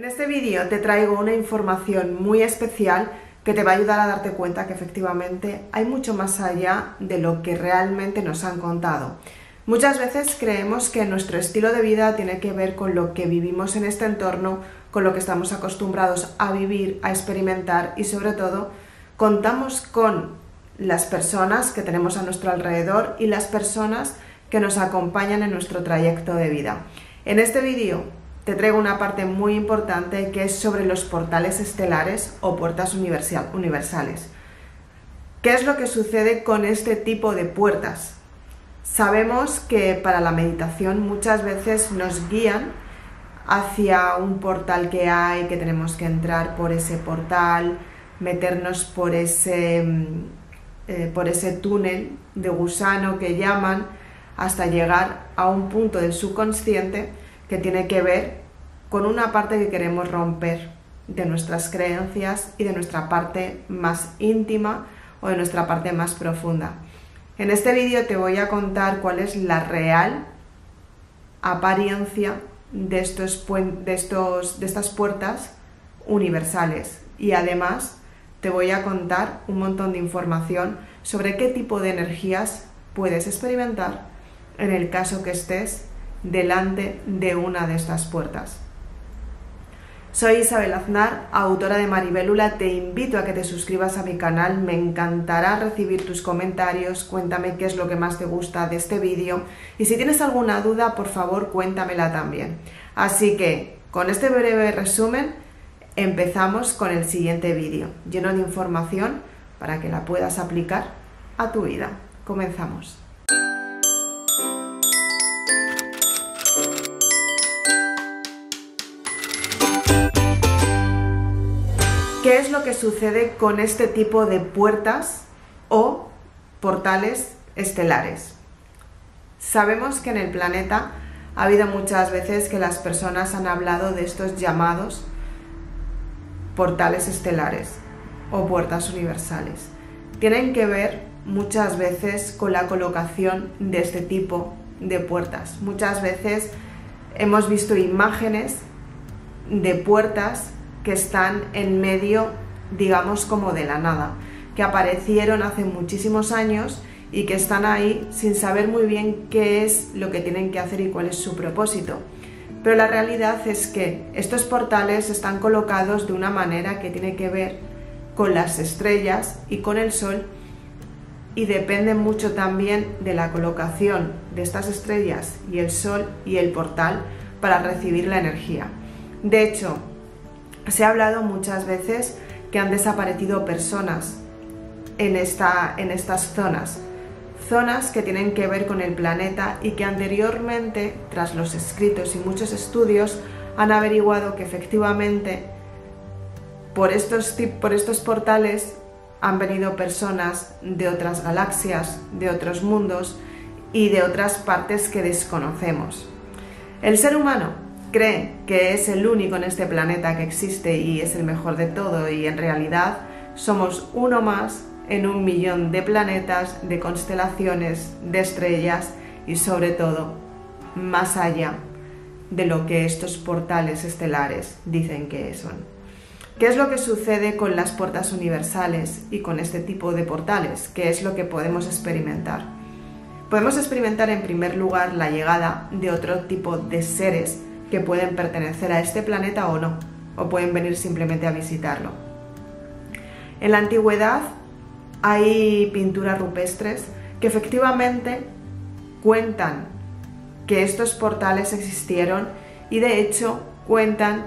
En este vídeo te traigo una información muy especial que te va a ayudar a darte cuenta que efectivamente hay mucho más allá de lo que realmente nos han contado. Muchas veces creemos que nuestro estilo de vida tiene que ver con lo que vivimos en este entorno, con lo que estamos acostumbrados a vivir, a experimentar y sobre todo contamos con las personas que tenemos a nuestro alrededor y las personas que nos acompañan en nuestro trayecto de vida. En este vídeo te traigo una parte muy importante que es sobre los portales estelares o puertas universales. ¿Qué es lo que sucede con este tipo de puertas? Sabemos que para la meditación muchas veces nos guían hacia un portal que hay, que tenemos que entrar por ese portal, meternos por ese, mm, eh, por ese túnel de gusano que llaman, hasta llegar a un punto del subconsciente que tiene que ver con una parte que queremos romper de nuestras creencias y de nuestra parte más íntima o de nuestra parte más profunda. En este vídeo te voy a contar cuál es la real apariencia de, estos, de, estos, de estas puertas universales y además te voy a contar un montón de información sobre qué tipo de energías puedes experimentar en el caso que estés delante de una de estas puertas. Soy Isabel Aznar, autora de Maribélula. Te invito a que te suscribas a mi canal. Me encantará recibir tus comentarios. Cuéntame qué es lo que más te gusta de este vídeo. Y si tienes alguna duda, por favor, cuéntamela también. Así que, con este breve resumen, empezamos con el siguiente vídeo, lleno de información para que la puedas aplicar a tu vida. Comenzamos. ¿Qué es lo que sucede con este tipo de puertas o portales estelares? Sabemos que en el planeta ha habido muchas veces que las personas han hablado de estos llamados portales estelares o puertas universales. Tienen que ver muchas veces con la colocación de este tipo de puertas. Muchas veces hemos visto imágenes de puertas que están en medio, digamos, como de la nada, que aparecieron hace muchísimos años y que están ahí sin saber muy bien qué es lo que tienen que hacer y cuál es su propósito. Pero la realidad es que estos portales están colocados de una manera que tiene que ver con las estrellas y con el sol y depende mucho también de la colocación de estas estrellas y el sol y el portal para recibir la energía. De hecho, se ha hablado muchas veces que han desaparecido personas en, esta, en estas zonas, zonas que tienen que ver con el planeta y que anteriormente, tras los escritos y muchos estudios, han averiguado que efectivamente por estos, por estos portales han venido personas de otras galaxias, de otros mundos y de otras partes que desconocemos. El ser humano cree que es el único en este planeta que existe y es el mejor de todo y en realidad somos uno más en un millón de planetas, de constelaciones, de estrellas y sobre todo más allá de lo que estos portales estelares dicen que son. ¿Qué es lo que sucede con las puertas universales y con este tipo de portales? ¿Qué es lo que podemos experimentar? Podemos experimentar en primer lugar la llegada de otro tipo de seres que pueden pertenecer a este planeta o no, o pueden venir simplemente a visitarlo. En la antigüedad hay pinturas rupestres que efectivamente cuentan que estos portales existieron y de hecho cuentan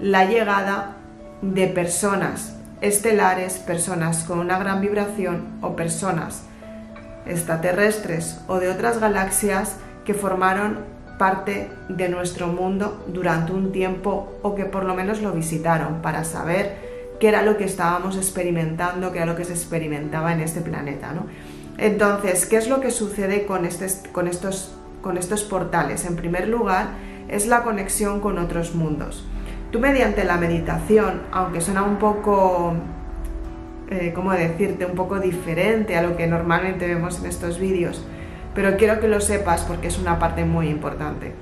la llegada de personas estelares, personas con una gran vibración o personas extraterrestres o de otras galaxias que formaron parte de nuestro mundo durante un tiempo o que por lo menos lo visitaron para saber qué era lo que estábamos experimentando, qué era lo que se experimentaba en este planeta. Entonces, ¿qué es lo que sucede con, este, con, estos, con estos portales? En primer lugar, es la conexión con otros mundos. Tú mediante la meditación, aunque suena un poco, eh, ¿cómo decirte?, un poco diferente a lo que normalmente vemos en estos vídeos, pero quiero que lo sepas porque es una parte muy importante.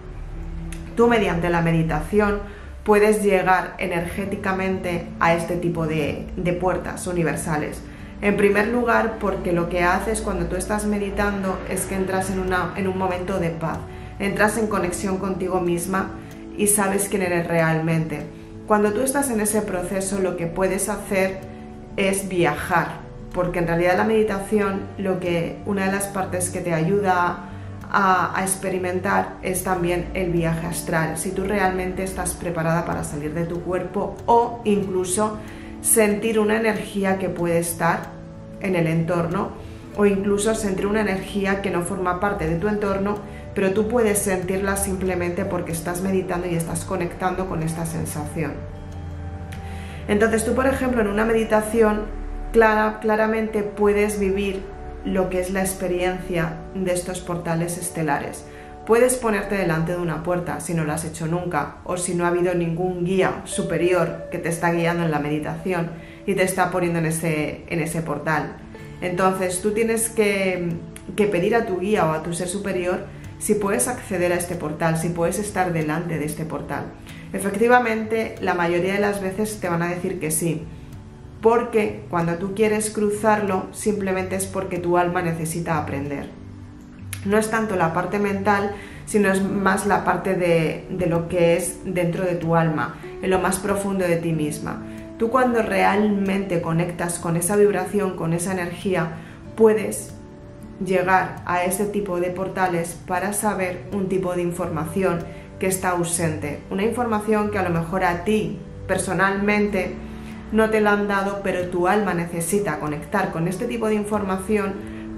Tú mediante la meditación puedes llegar energéticamente a este tipo de, puertas universales. En primer lugar, porque lo que haces cuando tú estás meditando es que entras en, en un momento de paz, entras en conexión contigo misma y sabes quién eres realmente. Cuando tú estás en ese proceso, lo que puedes hacer es viajar, porque en realidad la meditación, lo que una de las partes que te ayuda a, experimentar es también el viaje astral, si tú realmente estás preparada para salir de tu cuerpo o incluso sentir una energía que puede estar en el entorno o incluso sentir una energía que no forma parte de tu entorno, pero tú puedes sentirla simplemente porque estás meditando y estás conectando con esta sensación. Entonces tú, por ejemplo, en una meditación clara, claramente puedes vivir lo que es la experiencia de estos portales estelares. Puedes ponerte delante de una puerta si no lo has hecho nunca o si no ha habido ningún guía superior que te está guiando en la meditación y te está poniendo en ese, portal. Entonces tú tienes que pedir a tu guía o a tu ser superior si puedes acceder a este portal, si puedes estar delante de este portal. Efectivamente, la mayoría de las veces te van a decir que sí, porque cuando tú quieres cruzarlo simplemente es porque tu alma necesita aprender. No es tanto la parte mental, sino es más la parte de, lo que es dentro de tu alma, en lo más profundo de ti misma. Tú cuando realmente conectas con esa vibración, con esa energía, puedes llegar a ese tipo de portales para saber un tipo de información que está ausente. Una información que a lo mejor a ti personalmente no te la han dado, pero tu alma necesita conectar con este tipo de información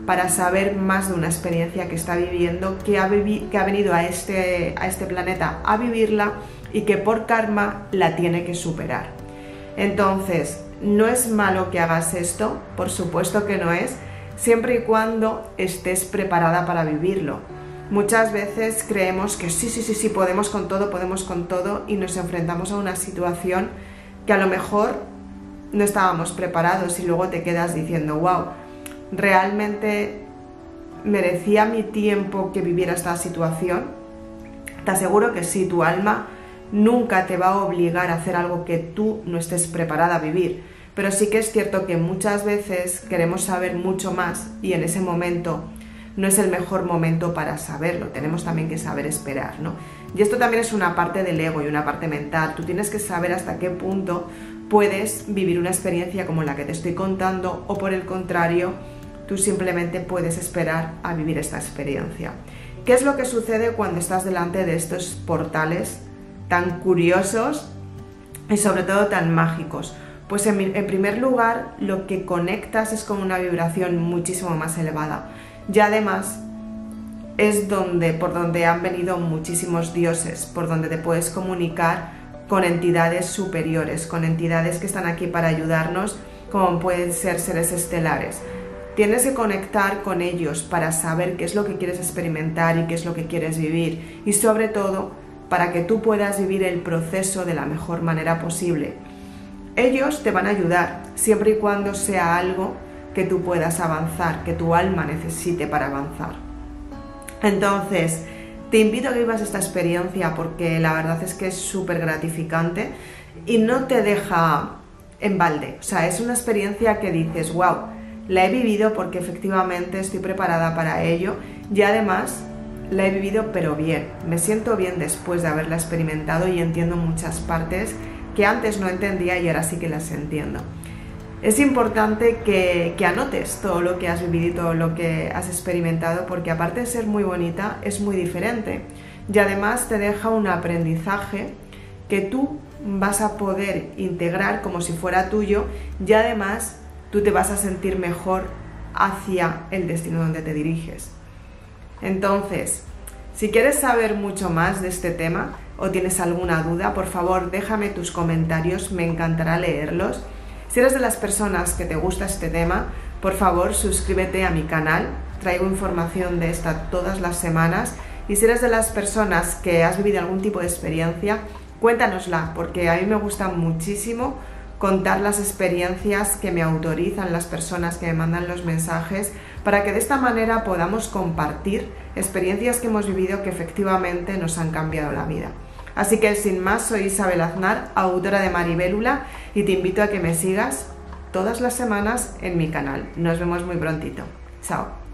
para saber más de una experiencia que está viviendo, que ha, que ha venido a este, a este planeta a vivirla y que por karma la tiene que superar. Entonces, no es malo que hagas esto, por supuesto que no es, siempre y cuando estés preparada para vivirlo. Muchas veces creemos que sí, sí, sí, sí, podemos con todo, podemos con todo y nos enfrentamos a una situación que a lo mejor no estábamos preparados y luego te quedas diciendo, wow, realmente merecía mi tiempo que viviera esta situación. Te aseguro que sí, tu alma nunca te va a obligar a hacer algo que tú no estés preparada a vivir. Pero sí que es cierto que muchas veces queremos saber mucho más y en ese momento no es el mejor momento para saberlo, tenemos también que saber esperar, ¿no? Y esto también es una parte del ego y una parte mental, tú tienes que saber hasta qué punto puedes vivir una experiencia como la que te estoy contando o por el contrario, tú simplemente puedes esperar a vivir esta experiencia. ¿Qué es lo que sucede cuando estás delante de estos portales tan curiosos y sobre todo tan mágicos? Pues en, primer lugar, lo que conectas es con una vibración muchísimo más elevada. Y además es donde, por donde han venido muchísimos dioses, por donde te puedes comunicar con entidades superiores, con entidades que están aquí para ayudarnos, como pueden ser seres estelares. Tienes que conectar con ellos para saber qué es lo que quieres experimentar y qué es lo que quieres vivir y sobre todo para que tú puedas vivir el proceso de la mejor manera posible. Ellos te van a ayudar siempre y cuando sea algo que tú puedas avanzar, que tu alma necesite para avanzar. Entonces, te invito a que vivas esta experiencia porque la verdad es que es súper gratificante y no te deja en balde. O sea, es una experiencia que dices, wow, la he vivido porque efectivamente estoy preparada para ello y además la he vivido pero bien. Me siento bien después de haberla experimentado y entiendo muchas partes que antes no entendía y ahora sí que las entiendo es importante que, anotes todo lo que has vivido y todo lo que has experimentado, porque aparte de ser muy bonita, es muy diferente. Y además te deja un aprendizaje que tú vas a poder integrar como si fuera tuyo y además tú te vas a sentir mejor hacia el destino donde te diriges. Entonces, si quieres saber mucho más de este tema o tienes alguna duda, por favor déjame tus comentarios, me encantará leerlos si eres de las personas que te gusta este tema, por favor suscríbete a mi canal, traigo información de esta todas las semanas y si eres de las personas que has vivido algún tipo de experiencia, cuéntanosla, porque a mí me gusta muchísimo contar las experiencias que me autorizan las personas que me mandan los mensajes para que de esta manera podamos compartir experiencias que hemos vivido que efectivamente nos han cambiado la vida. Así que sin más, soy Isabel Aznar, autora de Maribélula, y te invito a que me sigas todas las semanas en mi canal. Nos vemos muy prontito. Chao.